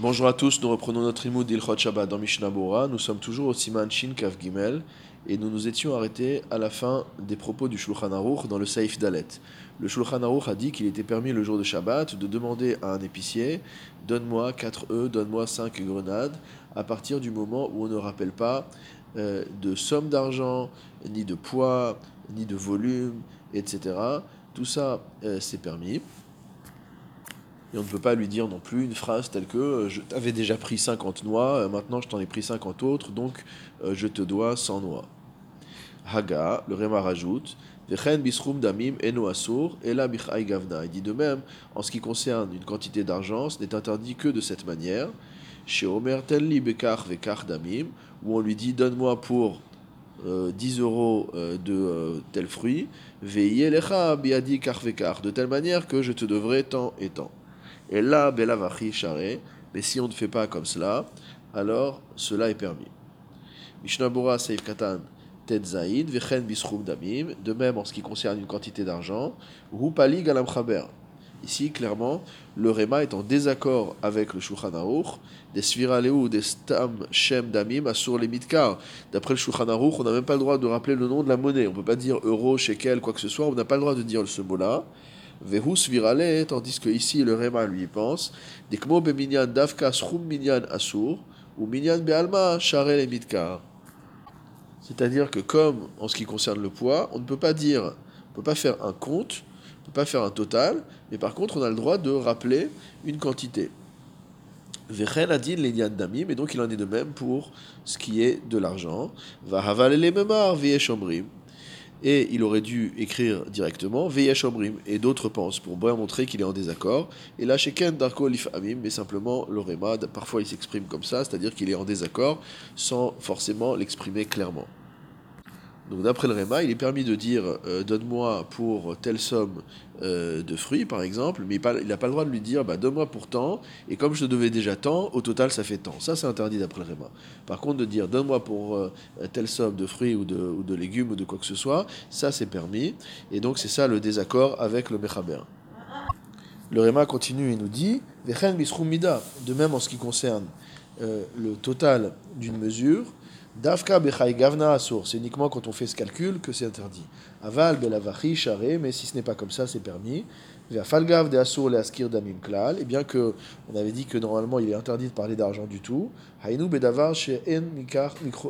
Bonjour à tous, nous reprenons notre imoud d'Ilchot Shabbat dans Mishnah Bora. Nous sommes toujours au Siman Shin Kav Gimel et nous nous étions arrêtés à la fin des propos du Shulchan Aruch dans le Saif Dalet. Le Shulchan Aruch a dit qu'il était permis le jour de Shabbat de demander à un épicier Donne-moi 4 œufs, donne-moi 5 grenades, à partir du moment où on ne rappelle pas euh, de somme d'argent, ni de poids, ni de volume, etc. Tout ça, euh, c'est permis. Et on ne peut pas lui dire non plus une phrase telle que euh, je t'avais déjà pris 50 noix, euh, maintenant je t'en ai pris 50 autres, donc euh, je te dois 100 noix. Haga, le Réma rajoute, damim eno et la gavna. Il dit de même, en ce qui concerne une quantité d'argent, ce n'est interdit que de cette manière. Chez Omer telli bekar vekar damim, où on lui dit donne-moi pour 10 euros de tel fruit, lecha biadi kar vekar, de telle manière que je te devrai tant et tant. Et là, Belavachi Share, mais si on ne fait pas comme cela, alors cela est permis. Mishnah Bora Seif Katan Ted Zaïd, Vechen Bisrum Damim, de même en ce qui concerne une quantité d'argent, Rupali Galam Chaber. Ici, clairement, le Réma est en désaccord avec le Shulchan des Sviraleu, des Stam Shem Damim, Asur les Mitkar. D'après le Shulchan on n'a même pas le droit de rappeler le nom de la monnaie. On ne peut pas dire euro, shekel, quoi que ce soit. On n'a pas le droit de dire ce mot-là. Vehus virale, tandis que ici le Réma lui pense, Dikmo beminyan davka shrum minyan asur, ou minyan bealma sharel et mitkar. C'est-à-dire que comme en ce qui concerne le poids, on ne peut pas dire, on ne peut pas faire un compte, on ne peut pas faire un total, mais par contre on a le droit de rappeler une quantité. Vechen a dit l'Inyan damim, et donc il en est de même pour ce qui est de l'argent. Va haval les memar shomrim et il aurait dû écrire directement Veyesh Omrim, et d'autres pensent, pour bien montrer qu'il est en désaccord. Et là, chez Ken Darko Amim, mais simplement l'Orema, parfois il s'exprime comme ça, c'est-à-dire qu'il est en désaccord, sans forcément l'exprimer clairement. Donc d'après le Réma, il est permis de dire euh, donne-moi pour telle somme euh, de fruits, par exemple, mais il n'a pas le droit de lui dire bah, donne-moi pour tant, et comme je devais déjà tant, au total ça fait tant. Ça c'est interdit d'après le Réma. Par contre, de dire donne-moi pour euh, telle somme de fruits ou de, légumes ou de quoi que ce soit, ça c'est permis, et donc c'est ça le désaccord avec le Mechaber. Le Réma continue et nous dit de même en ce qui concerne le total d'une mesure, Davka bechai gavna asur, c'est uniquement quand on fait ce calcul que c'est interdit. Aval belavachi charé, mais si ce n'est pas comme ça, c'est permis. Falgav de asur le askir damim klal, et bien que on avait dit que normalement il est interdit de parler d'argent du tout. Hainu bedavar en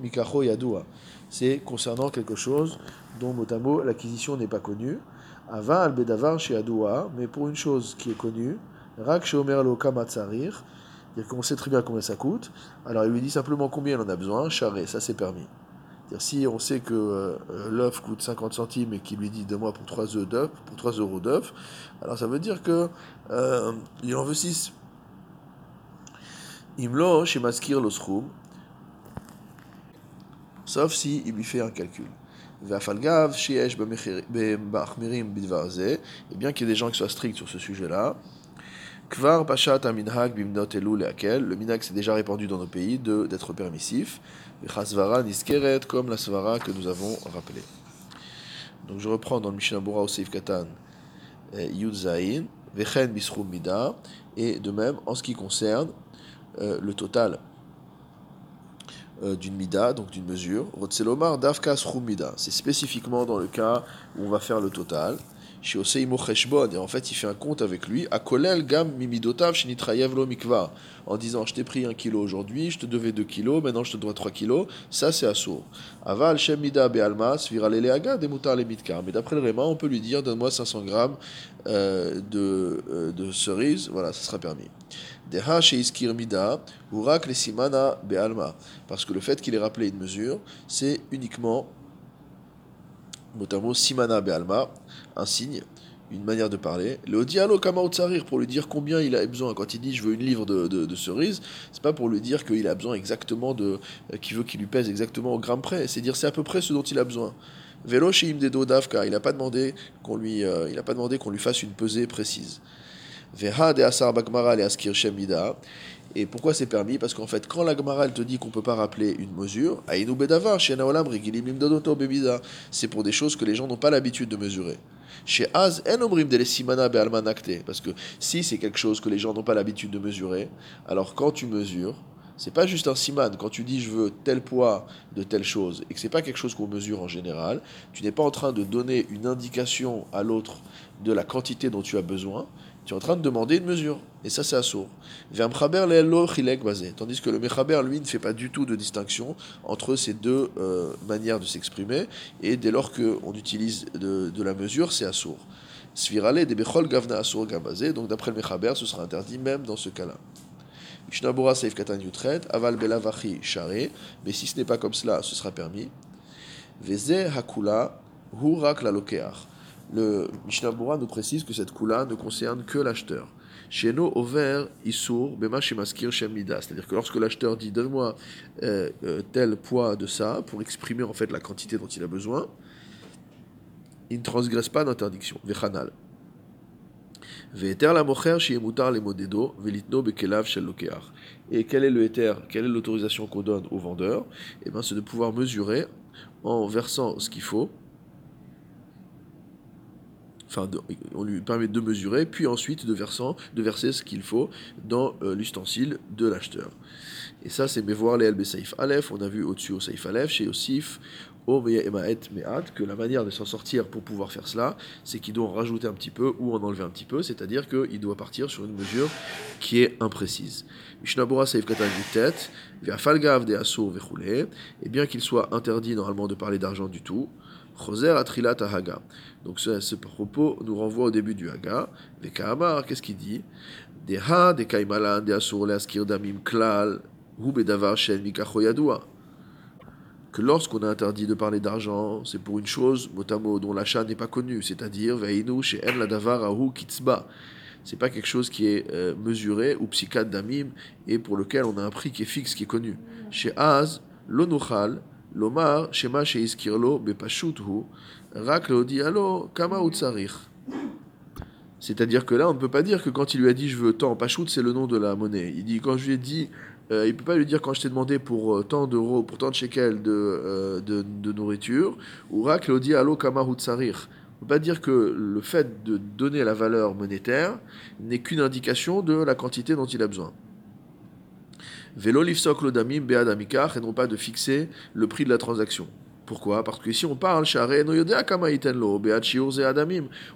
mikacho yadua, c'est concernant quelque chose dont mot l'acquisition n'est pas connue. Aval bedavar she yadua, mais pour une chose qui est connue, rak sheomer lo kamatzarir, qu'on sait très bien combien ça coûte. Alors il lui dit simplement combien il en a besoin, charré, ça c'est permis. Si on sait que euh, l'œuf coûte 50 centimes et qu'il lui dit de moi pour 3 œufs pour 3 euros d'œuf, alors ça veut dire que euh, il en veut 6. Imlo chez Maskir l'osrum, sauf si il lui fait un calcul. Et bien qu'il y ait des gens qui soient stricts sur ce sujet-là, Kvar Pashat Aminhag Bimnot Elu Leakel, le minhag s'est déjà répandu dans nos pays d'être permissif. Chasvara Niskeret, comme la svara que nous avons rappelé. Donc je reprends dans le Mishnah Bora au Seif Katan eh, Yud Zain, Vechen Bisrum Mida, et de même en ce qui concerne euh, le total euh, d'une mida, donc d'une mesure. Rotselomar Davkas Mida, c'est spécifiquement dans le cas où on va faire le total et en fait il fait un compte avec lui, à kolel gam mimidotav lo mikva, en disant je t'ai pris un kilo aujourd'hui, je te devais 2 kilos, maintenant je te dois 3 kilos, ça c'est assour. Aval shem mida be'almas, viralele aga demutar le mitkar. Mais d'après le Réma, on peut lui dire donne-moi 500 grammes euh, de, euh, de cerises, voilà, ça sera permis. Deha iskir mida, urak le simana be'alma. Parce que le fait qu'il ait rappelé une mesure, c'est uniquement notamment simana be'alma, un signe, une manière de parler. Le dialogue kama pour lui dire combien il a besoin. Quand il dit je veux une livre de, de, cerises, c'est pas pour lui dire qu'il a besoin exactement de. Euh, qu'il veut qu'il lui pèse exactement au gramme près. C'est dire c'est à peu près ce dont il a besoin. Velo dedo davka, il n'a pas demandé qu'on lui, euh, pas demandé qu'on lui fasse une pesée précise. Veha de asar bagmara le askir shemida. Et pourquoi c'est permis? Parce qu'en fait, quand la Gemara te dit qu'on ne peut pas rappeler une mesure, c'est pour des choses que les gens n'ont pas l'habitude de mesurer. Chez Az, Parce que si c'est quelque chose que les gens n'ont pas l'habitude de mesurer, alors quand tu mesures, c'est pas juste un siman. Quand tu dis je veux tel poids de telle chose et que c'est pas quelque chose qu'on mesure en général, tu n'es pas en train de donner une indication à l'autre de la quantité dont tu as besoin. Tu es en train de demander une mesure. Et ça, c'est assourd. Tandis que le mechaber, lui, ne fait pas du tout de distinction entre ces deux euh, manières de s'exprimer. Et dès lors qu'on utilise de, la mesure, c'est assourd. Svirale de gavna assour. Donc, d'après le mechaber, ce sera interdit même dans ce cas-là. Mishnabura saif katan yutret, aval belavachi share. Mais si ce n'est pas comme cela, ce sera permis. Veze hakula hurak la lokeach le Mishnah nous précise que cette kula ne concerne que l'acheteur. Chez nous, over isur bema shemaskir shemida, c'est-à-dire que lorsque l'acheteur dit donne-moi euh, euh, tel poids de ça pour exprimer en fait la quantité dont il a besoin, il ne transgresse pas d'interdiction. Vechanal. la mocher le modedo velitno bekelav shel Et quel est le éther, quelle est l'autorisation qu'on donne au vendeur? Eh bien, c'est de pouvoir mesurer en versant ce qu'il faut enfin, on lui permet de mesurer, puis ensuite de, versant, de verser ce qu'il faut dans euh, l'ustensile de l'acheteur. Et ça, c'est voir les LB Saif Aleph. On a vu au-dessus au Saif Aleph, chez Osif, au Me'at Me'at, que la manière de s'en sortir pour pouvoir faire cela, c'est qu'il doit en rajouter un petit peu ou en enlever un petit peu, c'est-à-dire qu'il doit partir sur une mesure qui est imprécise. Mishnabura Saif Katan tête, via Falgav de Asur et bien qu'il soit interdit normalement de parler d'argent du tout. Donc ce, propos nous renvoie au début du Haga. Les Kahamar, qu'est-ce qu'il dit? Deha, de Kaimalan, de Asur, Askir Damim Klal, Hu Bedavar Shen Mikacho Yadua. Que lorsqu'on a interdit de parler d'argent, c'est pour une chose, motamo, dont l'achat n'est pas connu, c'est-à-dire Veinu chez En Ladavar Ahu Kitzba. C'est pas quelque chose qui est euh, mesuré ou psychiatre damim et pour lequel on a un prix qui est fixe, qui est connu. Chez Az, l'onuchal, Lomar, Shema Sheiskirlo, Bepashuthu, Rak Alo, Kama C'est-à-dire que là, on ne peut pas dire que quand il lui a dit je veux tant, Pashut, c'est le nom de la monnaie. Il dit quand je lui ai dit, euh, il ne peut pas lui dire quand je t'ai demandé pour euh, tant d'euros, pour tant de shekels de, euh, nourriture, ou Rak Alo, Kama On ne peut pas dire que le fait de donner la valeur monétaire n'est qu'une indication de la quantité dont il a besoin. Vélo lifsok lodamim beadamikach, et non pas de fixer le prix de la transaction. Pourquoi? Parce que si on parle,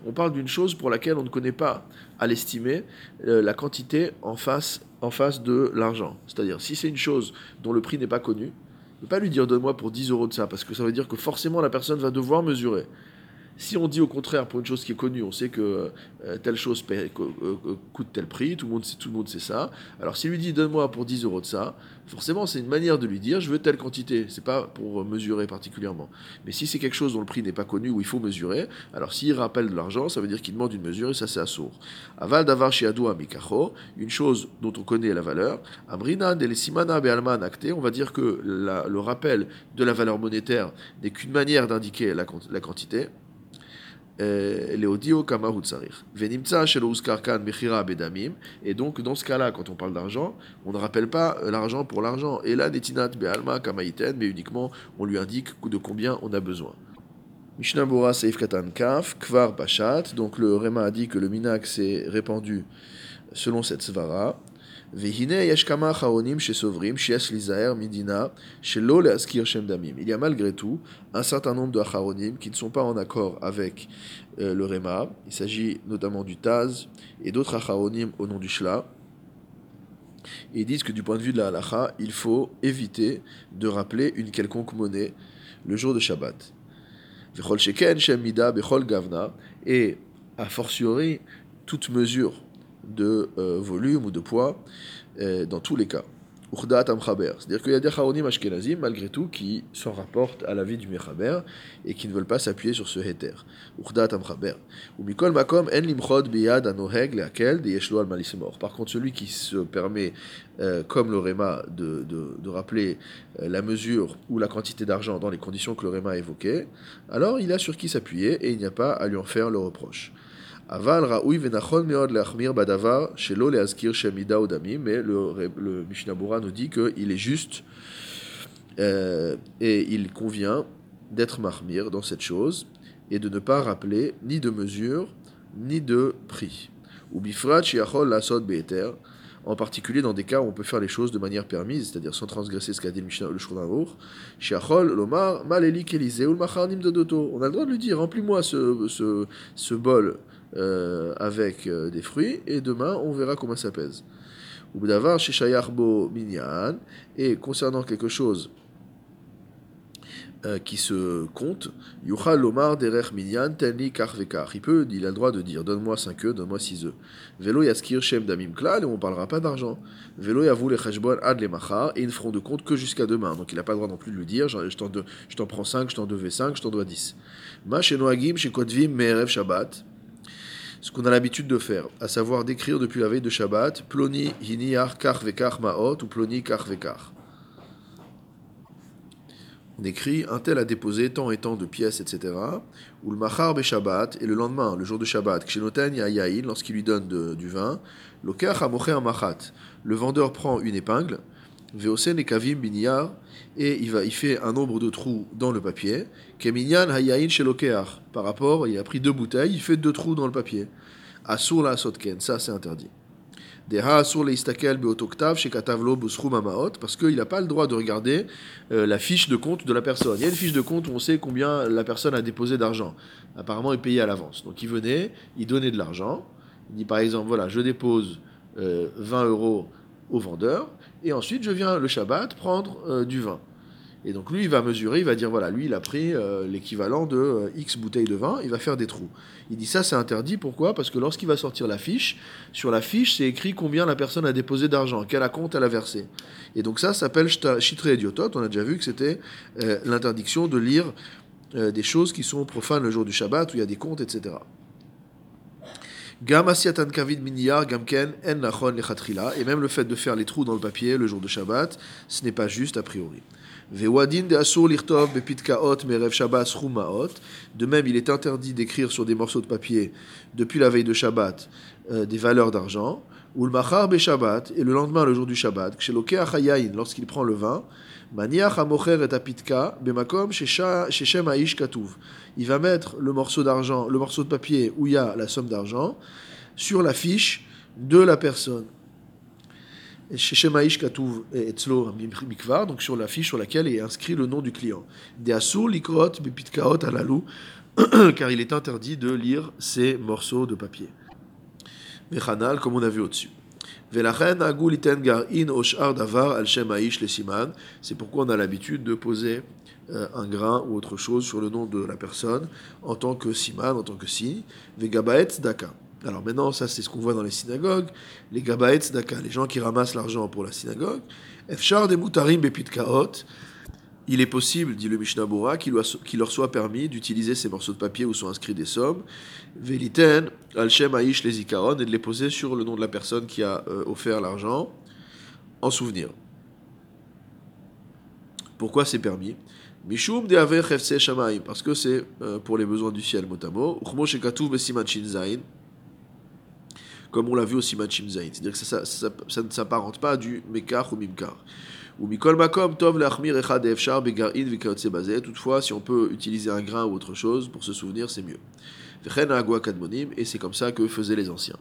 on parle d'une chose pour laquelle on ne connaît pas à l'estimer euh, la quantité en face, en face de l'argent. C'est-à-dire, si c'est une chose dont le prix n'est pas connu, ne pas lui dire donne-moi pour 10 euros de ça, parce que ça veut dire que forcément la personne va devoir mesurer. Si on dit au contraire pour une chose qui est connue, on sait que euh, telle chose euh, coûte tel prix, tout le, monde sait, tout le monde sait ça. Alors s'il lui dit donne-moi pour 10 euros de ça, forcément c'est une manière de lui dire je veux telle quantité. C'est pas pour mesurer particulièrement. Mais si c'est quelque chose dont le prix n'est pas connu ou il faut mesurer, alors s'il rappelle de l'argent, ça veut dire qu'il demande une mesure et ça c'est assourd. Aval d'avar shiadou amikacho, une chose dont on connaît la valeur. Amrina del simana be'alman acté, on va dire que le rappel de la valeur monétaire n'est qu'une manière d'indiquer la quantité. Euh, Léodio Kama Venimtsa Kan Mechira Bedamim. Et donc, dans ce cas-là, quand on parle d'argent, on ne rappelle pas euh, l'argent pour l'argent. Et là, Netinat Be'alma Kamaiten, mais uniquement on lui indique de combien on a besoin. Mishnah Bora Seif Kaf, Kvar Bachat. Donc, le Réma a dit que le Minak s'est répandu selon cette svara. Il y a malgré tout un certain nombre de acharonim qui ne sont pas en accord avec euh, le Réma. Il s'agit notamment du Taz et d'autres acharonim au nom du Shla. ils disent que du point de vue de la halacha, il faut éviter de rappeler une quelconque monnaie le jour de Shabbat. Et a fortiori, toute mesure de euh, volume ou de poids euh, dans tous les cas. C'est-à-dire qu'il y a des charonim ashkenazim, malgré tout, qui s'en rapportent à la vie du mechaber et qui ne veulent pas s'appuyer sur ce heter. Makom en biyad anoheg de al Par contre, celui qui se permet, euh, comme le Réma, de, de, de rappeler la mesure ou la quantité d'argent dans les conditions que le Réma a évoquées, alors il a sur qui s'appuyer et il n'y a pas à lui en faire le reproche. Aval raoui venachon meod leachmir badavar shelo leazkir shemida odami, mais le, le Mishnabura nous dit qu'il est juste euh, et il convient d'être mahmir dans cette chose et de ne pas rappeler ni de mesure, ni de prix. Ou bifrat shiachol lasod be'eter, en particulier dans des cas où on peut faire les choses de manière permise, c'est-à-dire sans transgresser ce qu'a dit le Mishnah le Shiachol lomar maleli kelise ou macharnim dodoto. On a le droit de lui dire remplis-moi ce, ce, ce bol euh, avec euh, des fruits et demain on verra comment ça pèse. Ou d'avoir chez bo minyan et concernant quelque chose euh, qui se compte, Yuchal Lomar Derech Minyan Tenli Kar Il peut, il a le droit de dire donne-moi 5 œufs, donne-moi 6 œufs. Velo Yaskir Shem Damim Klal, et on ne parlera pas d'argent. Velo Yavou le Cheshbon Ad le Machar, et ils ne feront de compte que jusqu'à demain. Donc il n'a pas le droit non plus de lui dire je t'en prends 5, je t'en devais 5, je t'en dois 10. Ma Shenoagim Shekotvim Merev Shabbat. Ce qu'on a l'habitude de faire, à savoir d'écrire depuis la veille de Shabbat, Ploni Hiniar Kar Vekar Maot ou Ploni Kar Vekar on écrit un tel a déposé tant et tant de pièces, etc. Ou le machar be Shabbat, et le lendemain, le jour de Shabbat, yayaïn, lorsqu'il lui donne du vin, lokach a machat, le vendeur prend une épingle, veosen et kavim biniyar, et il, fait un nombre de trous dans le papier, keminyan hayaïn chez par rapport, il a pris deux bouteilles, il fait deux trous dans le papier. Asur la sotken, ça c'est interdit parce qu'il n'a pas le droit de regarder euh, la fiche de compte de la personne. Il y a une fiche de compte où on sait combien la personne a déposé d'argent. Apparemment, il payait à l'avance. Donc il venait, il donnait de l'argent. Il dit par exemple, voilà, je dépose 20 euh, euros au vendeur, et ensuite je viens le Shabbat prendre euh, du vin. Et donc lui, il va mesurer, il va dire, voilà, lui, il a pris euh, l'équivalent de euh, X bouteilles de vin, il va faire des trous. Il dit ça, c'est interdit, pourquoi? Parce que lorsqu'il va sortir la fiche, sur la fiche, c'est écrit combien la personne a déposé d'argent, quel compte elle a versé. Et donc ça s'appelle chitré idiotot, on a déjà vu que c'était l'interdiction de lire des choses qui sont profanes le jour du Shabbat, où il y a des comptes, etc. Gam kavid gamken en et même le fait de faire les trous dans le papier le jour de Shabbat, ce n'est pas juste a priori. De même, il est interdit d'écrire sur des morceaux de papier depuis la veille de Shabbat euh, des valeurs d'argent. Ou le machar Shabbat, et le lendemain, le jour du Shabbat, lorsqu'il prend le vin, il va mettre le morceau d'argent, le morceau de papier où il y a la somme d'argent, sur la fiche de la personne donc sur la fiche sur laquelle est inscrit le nom du client. car il est interdit de lire ces morceaux de papier. comme on a vu au-dessus. C'est pourquoi on a l'habitude de poser euh, un grain ou autre chose sur le nom de la personne en tant que siman, en tant que signe. daka. Alors maintenant, ça c'est ce qu'on voit dans les synagogues, les gabaets daka, les gens qui ramassent l'argent pour la synagogue. Efchar de mutarim bepitkaot. Il est possible, dit le Mishnah Bora, qu'il leur soit permis d'utiliser ces morceaux de papier où sont inscrits des sommes, veliten, al-shem aish les et de les poser sur le nom de la personne qui a euh, offert l'argent en souvenir. Pourquoi c'est permis? Mishum de parce que c'est euh, pour les besoins du ciel, motamo. Uchmo shinzain, comme on l'a vu aussi Machim Zain. C'est-à-dire que ça, ça, ne s'apparente pas du Mekar ou Mimkar. Ou Mikol Makom, Tov Lachmir Echad Efshar Begarin Vikaotse Bazé. Toutefois, si on peut utiliser un grain ou autre chose pour se souvenir, c'est mieux. Vechen Agua Kadmonim, et c'est comme ça que faisaient les anciens.